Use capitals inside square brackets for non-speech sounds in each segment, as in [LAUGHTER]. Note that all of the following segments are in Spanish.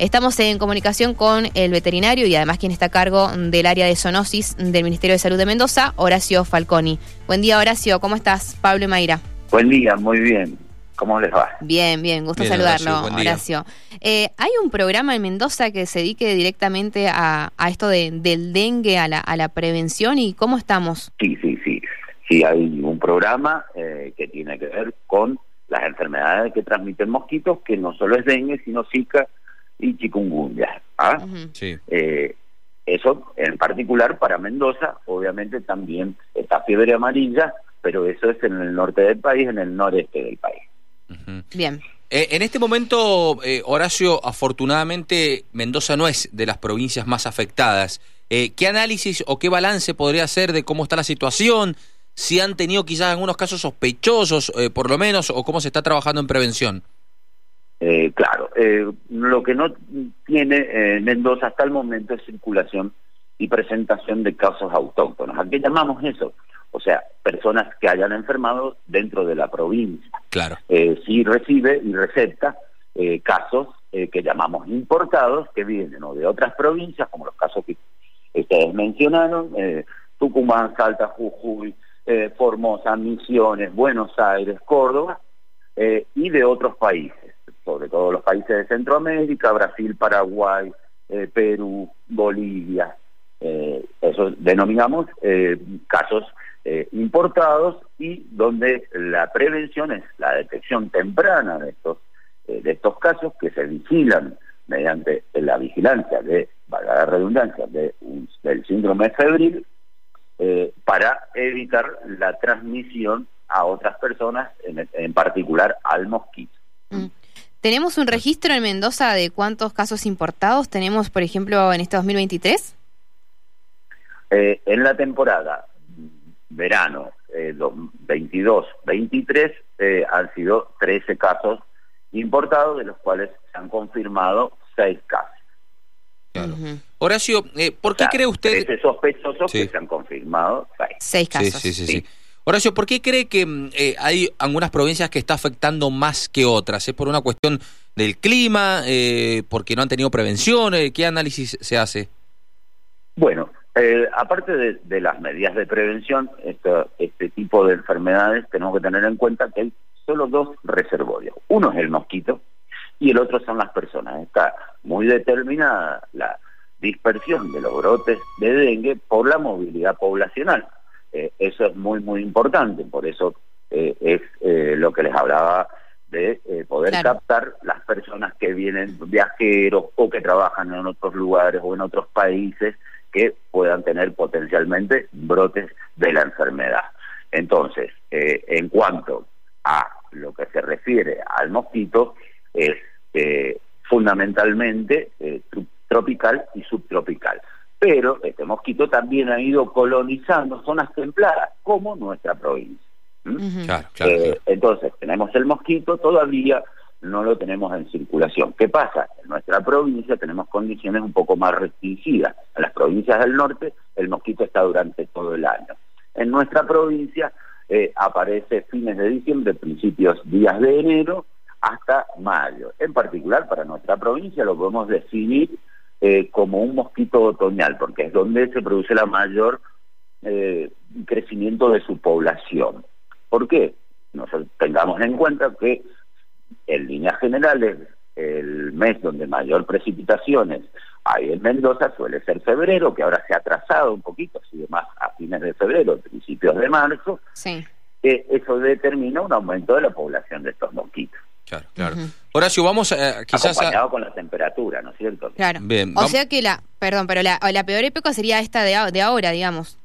Estamos en comunicación con el veterinario y además quien está a cargo del área de zoonosis del Ministerio de Salud de Mendoza, Horacio Falconi. Buen día, Horacio. ¿Cómo estás? Pablo y Mayra. Buen día, muy bien. ¿Cómo les va? Bien, bien, gusto saludarlo, Horacio. Eh, ¿Hay un programa en Mendoza que se dedique directamente a, esto del dengue, a la, a la prevención y cómo estamos? Sí, sí, sí. Sí, hay un programa eh, que tiene que ver con las enfermedades que transmiten mosquitos, que no solo es dengue, sino zika y chikungunya. ¿ah? sí. Eh, eso en particular para Mendoza, obviamente también está fiebre amarilla, pero eso es en el norte del país, en el noreste del país. Bien. Eh, en este momento, eh, Horacio, afortunadamente Mendoza no es de las provincias más afectadas. Eh, ¿Qué análisis o qué balance podría hacer de cómo está la situación? Si han tenido quizás algunos casos sospechosos, por lo menos, o cómo se está trabajando en prevención. Claro, lo que no tiene Mendoza hasta el momento es circulación y presentación de casos autóctonos. ¿A qué llamamos eso? o sea, personas que hayan enfermado dentro de la provincia. Claro. Eh, sí recibe y receta eh, casos eh, que llamamos importados, que vienen o de otras provincias, como los casos que ustedes mencionaron, eh, Tucumán, Salta, Jujuy, Formosa, Misiones, Buenos Aires, Córdoba, y de otros países, sobre todo los países de Centroamérica, Brasil, Paraguay, Perú, Bolivia. eso denominamos casos eh, importados y donde la prevención es la detección temprana de estos, eh, de estos casos que se vigilan mediante la vigilancia de, valga la redundancia, de del síndrome febril eh, para evitar la transmisión a otras personas, en, en particular al mosquito. Mm. ¿Tenemos un registro en Mendoza de cuántos casos importados tenemos, por ejemplo, en este 2023? Eh, en la temporada verano eh, 22-23 eh, han sido 13 casos importados, de los cuales se han confirmado 6 casos. Horacio, eh, ¿por qué cree usted...? 13 sospechosos que se han confirmado 6. casos. Sí, sí, sí, Horacio, ¿por qué cree que mm, eh, hay algunas provincias que está afectando más que otras? ¿Es por una cuestión del clima? Eh, ¿Porque no han tenido prevención? ¿Qué análisis se hace? Bueno, eh, aparte de, las medidas de prevención, este tipo de enfermedades tenemos que tener en cuenta que hay solo dos reservorios. Uno es el mosquito y el otro son las personas. Está muy determinada la dispersión de los brotes de dengue por la movilidad poblacional. Eh, eso es muy, muy importante. Por eso eh, es lo que les hablaba de poder captar las personas que vienen viajeros o que trabajan en otros lugares o en otros países que puedan tener potencialmente brotes de la enfermedad. Entonces, eh, en cuanto a lo que se refiere al mosquito, es eh, fundamentalmente eh, tropical y subtropical. Pero este mosquito también ha ido colonizando zonas templadas, como nuestra provincia. entonces, tenemos el mosquito todavía no lo tenemos en circulación. ¿Qué pasa? En nuestra provincia tenemos condiciones un poco más restringidas. En las provincias del norte el mosquito está durante todo el año. En nuestra provincia eh, aparece fines de diciembre, principios días de enero hasta mayo. En particular para nuestra provincia lo podemos definir eh, como un mosquito otoñal, porque es donde se produce la mayor eh, crecimiento de su población. ¿Por qué? Nosotros tengamos en cuenta que en líneas generales, el mes donde mayor precipitaciones hay en Mendoza suele ser febrero, que ahora se ha atrasado un poquito, así más a fines de febrero, principios de marzo. Sí. Eh, eso determina un aumento de la población de estos mosquitos. Claro, claro. Horacio, vamos a, quizás Acompañado con la temperatura, ¿no es cierto? Claro. Bien, o sea que la, perdón, pero la, la peor época sería esta de, de ahora, digamos.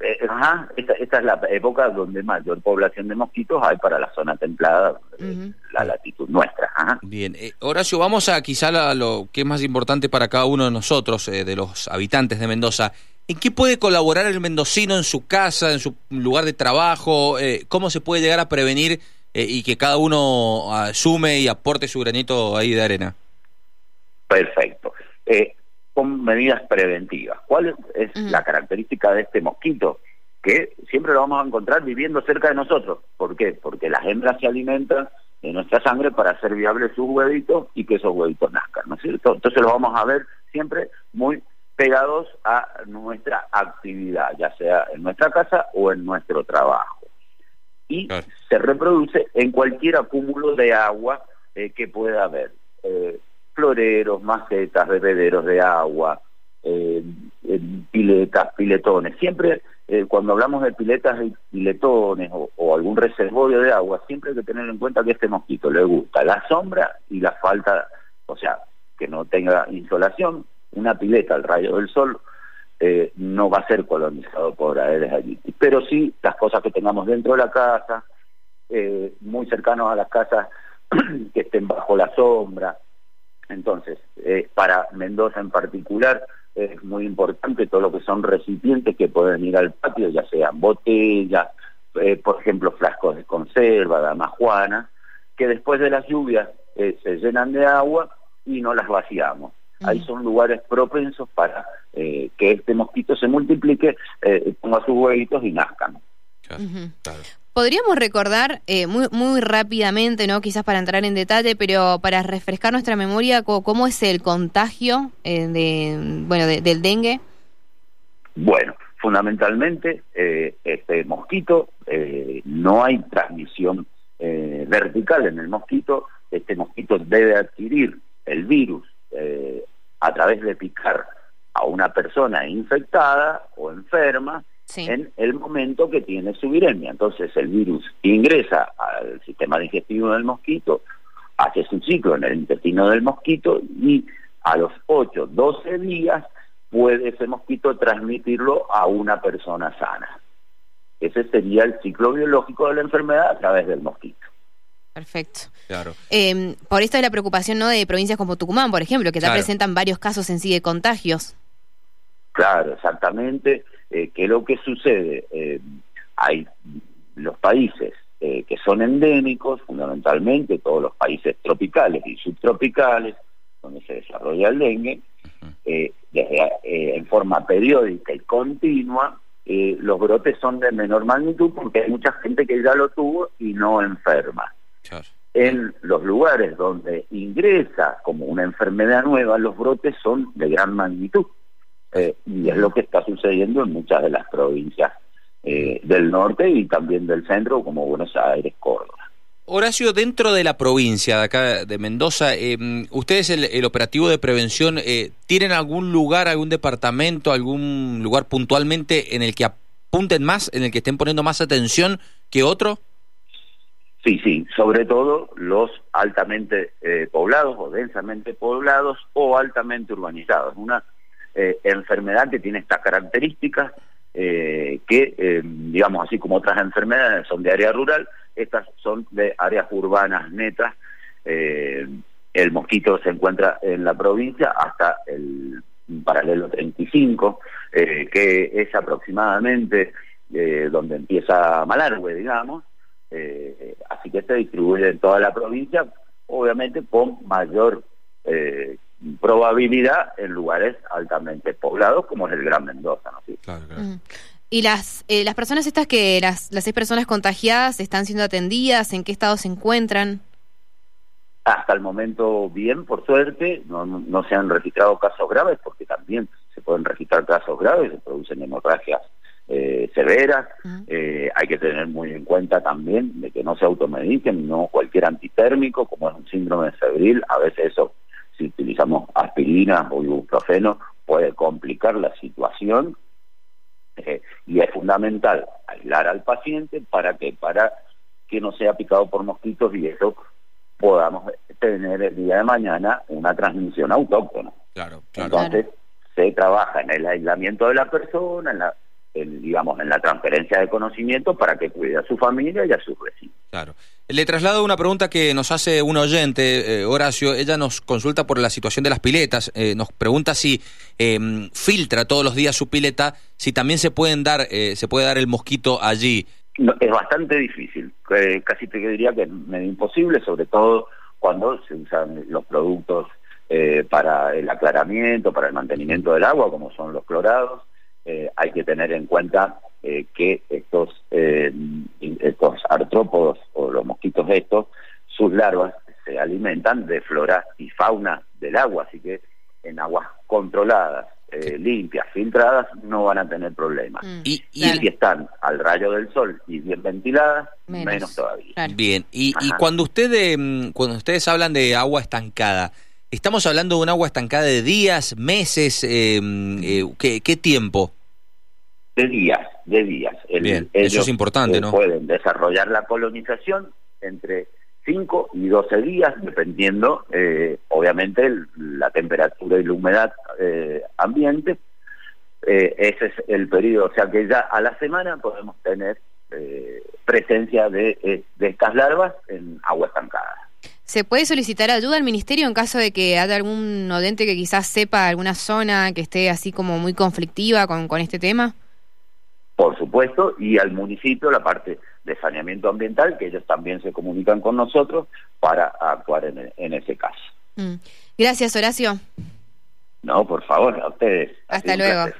Eh, ajá, esta, es la época donde mayor población de mosquitos hay para la zona templada, eh, la latitud nuestra. Bien, eh, Horacio, vamos a quizá a lo que es más importante para cada uno de nosotros, de los habitantes de Mendoza. ¿En qué puede colaborar el mendocino en su casa, en su lugar de trabajo? ¿Cómo se puede llegar a prevenir y que cada uno asume y aporte su granito ahí de arena? Perfecto con medidas preventivas. ¿Cuál es la característica de este mosquito? Que siempre lo vamos a encontrar viviendo cerca de nosotros. ¿Por qué? Porque las hembras se alimentan de nuestra sangre para hacer viables sus huevitos y que esos huevitos nazcan. cierto? Entonces los vamos a ver siempre muy pegados a nuestra actividad, ya sea en nuestra casa o en nuestro trabajo. Y se reproduce en cualquier acúmulo de agua eh, que pueda haber. Eh, floreros, macetas, bebederos de agua, eh, piletas, piletones. Siempre cuando hablamos de piletas y piletones o, o, algún reservorio de agua, siempre hay que tener en cuenta que a este mosquito le gusta la sombra y la falta, o sea, que no tenga insolación, una pileta al rayo del sol eh, no va a ser colonizado por Aedes aegypti, pero sí las cosas que tengamos dentro de la casa, eh, muy cercanos a las casas [CLEARS THROAT] que estén bajo la sombra. Entonces, eh, para Mendoza en particular es muy importante todo lo que son recipientes que pueden ir al patio, ya sean botellas, por ejemplo, frascos de conserva, damajuana, que después de las lluvias se llenan de agua y no las vaciamos. Ahí son lugares propensos para eh, que este mosquito se multiplique, eh, ponga sus huevitos y nazcan. Podríamos recordar eh, muy, muy rápidamente, no quizás para entrar en detalle, pero para refrescar nuestra memoria, cómo, es el contagio de, bueno, del dengue. Bueno, fundamentalmente este mosquito no hay transmisión vertical en el mosquito. Este mosquito debe adquirir el virus eh, a través de picar a una persona infectada o enferma en el momento que tiene su viremia. Entonces el virus ingresa al sistema digestivo del mosquito, hace su ciclo en el intestino del mosquito y a los 8, 12 días puede ese mosquito transmitirlo a una persona sana. Ese sería el ciclo biológico de la enfermedad a través del mosquito. Perfecto. Claro. Eh, por esto es la preocupación ¿no? de provincias como Tucumán, por ejemplo, que ya presentan varios casos en sí de contagios. Claro, exactamente. Eh, que lo que sucede, eh, hay los países eh, que son endémicos, fundamentalmente todos los países tropicales y subtropicales, donde se desarrolla el dengue, desde, en forma periódica y continua, los brotes son de menor magnitud porque hay mucha gente que ya lo tuvo y no enferma. En los lugares donde ingresa como una enfermedad nueva, los brotes son de gran magnitud. Eh, y es lo que está sucediendo en muchas de las provincias eh, del norte y también del centro, como Buenos Aires, Córdoba. Horacio, dentro de la provincia de acá de Mendoza, eh, ¿ustedes el, operativo de prevención tienen algún lugar, algún departamento, algún lugar puntualmente en el que apunten más, en el que estén poniendo más atención que otro? Sí, sí, sobre todo los altamente eh, poblados o densamente poblados o altamente urbanizados. Una eh, enfermedad que tiene estas características eh, que, digamos así como otras enfermedades son de área rural, estas son de áreas urbanas netas. el mosquito se encuentra en la provincia hasta el paralelo 35, que es aproximadamente donde empieza Malargüe, digamos, eh, así que se distribuye en toda la provincia, obviamente con mayor eh, probabilidad en lugares altamente poblados como es el Gran Mendoza. ¿no? Mm. ¿Y las, eh, las personas estas que, las, las seis personas contagiadas, están siendo atendidas? ¿En qué estado se encuentran? Hasta el momento bien, por suerte, no, no se han registrado casos graves porque también se pueden registrar casos graves, se producen hemorragias eh, severas. Eh, hay que tener muy en cuenta también de que no se automediquen, no cualquier antitérmico, como es un síndrome febril, a veces eso, si utilizamos aspirina o ibuprofeno, puede complicar la situación. Eh, y es fundamental aislar al paciente para que para que no sea picado por mosquitos y eso podamos tener el día de mañana una transmisión autóctona. Claro, Entonces, se trabaja en el aislamiento de la persona, en la digamos, en la transferencia de conocimiento para que cuide a su familia y a sus vecinos. Claro. Le traslado una pregunta que nos hace un oyente, eh, Horacio. Ella nos consulta por la situación de las piletas. Eh, nos pregunta si em, filtra todos los días su pileta, si también se pueden dar, eh, se puede dar el mosquito allí. es bastante difícil. casi te diría que es medio imposible, sobre todo cuando se usan los productos para el aclaramiento, para el mantenimiento del agua, como son los clorados. Eh, hay que tener en cuenta eh, que estos, eh, estos artrópodos o los mosquitos estos, sus larvas se alimentan de flora y fauna del agua, así que en aguas controladas, eh, limpias, filtradas, no van a tener problemas. Mm. Y, si están al rayo del sol y bien ventiladas, menos, todavía. Bien, y, cuando, ustedes mm, cuando ustedes hablan de agua estancada, ¿estamos hablando de un agua estancada de días, meses? Eh, eh, ¿qué, tiempo? De días, de días. bien, eso es importante, ¿no? Pueden desarrollar la colonización entre 5 y 12 días, dependiendo, eh, obviamente, la temperatura y la humedad eh, ambiente. Eh, ese es el periodo, o sea que ya a la semana podemos tener presencia de, estas larvas en agua estancada. ¿Se puede solicitar ayuda al ministerio en caso de que haya algún odente que quizás sepa alguna zona que esté así como muy conflictiva con, con este tema? Por supuesto, y al municipio la parte de saneamiento ambiental, que ellos también se comunican con nosotros para actuar en, ese caso. Mm. Gracias, Horacio. No, por favor, a ustedes. Hasta luego.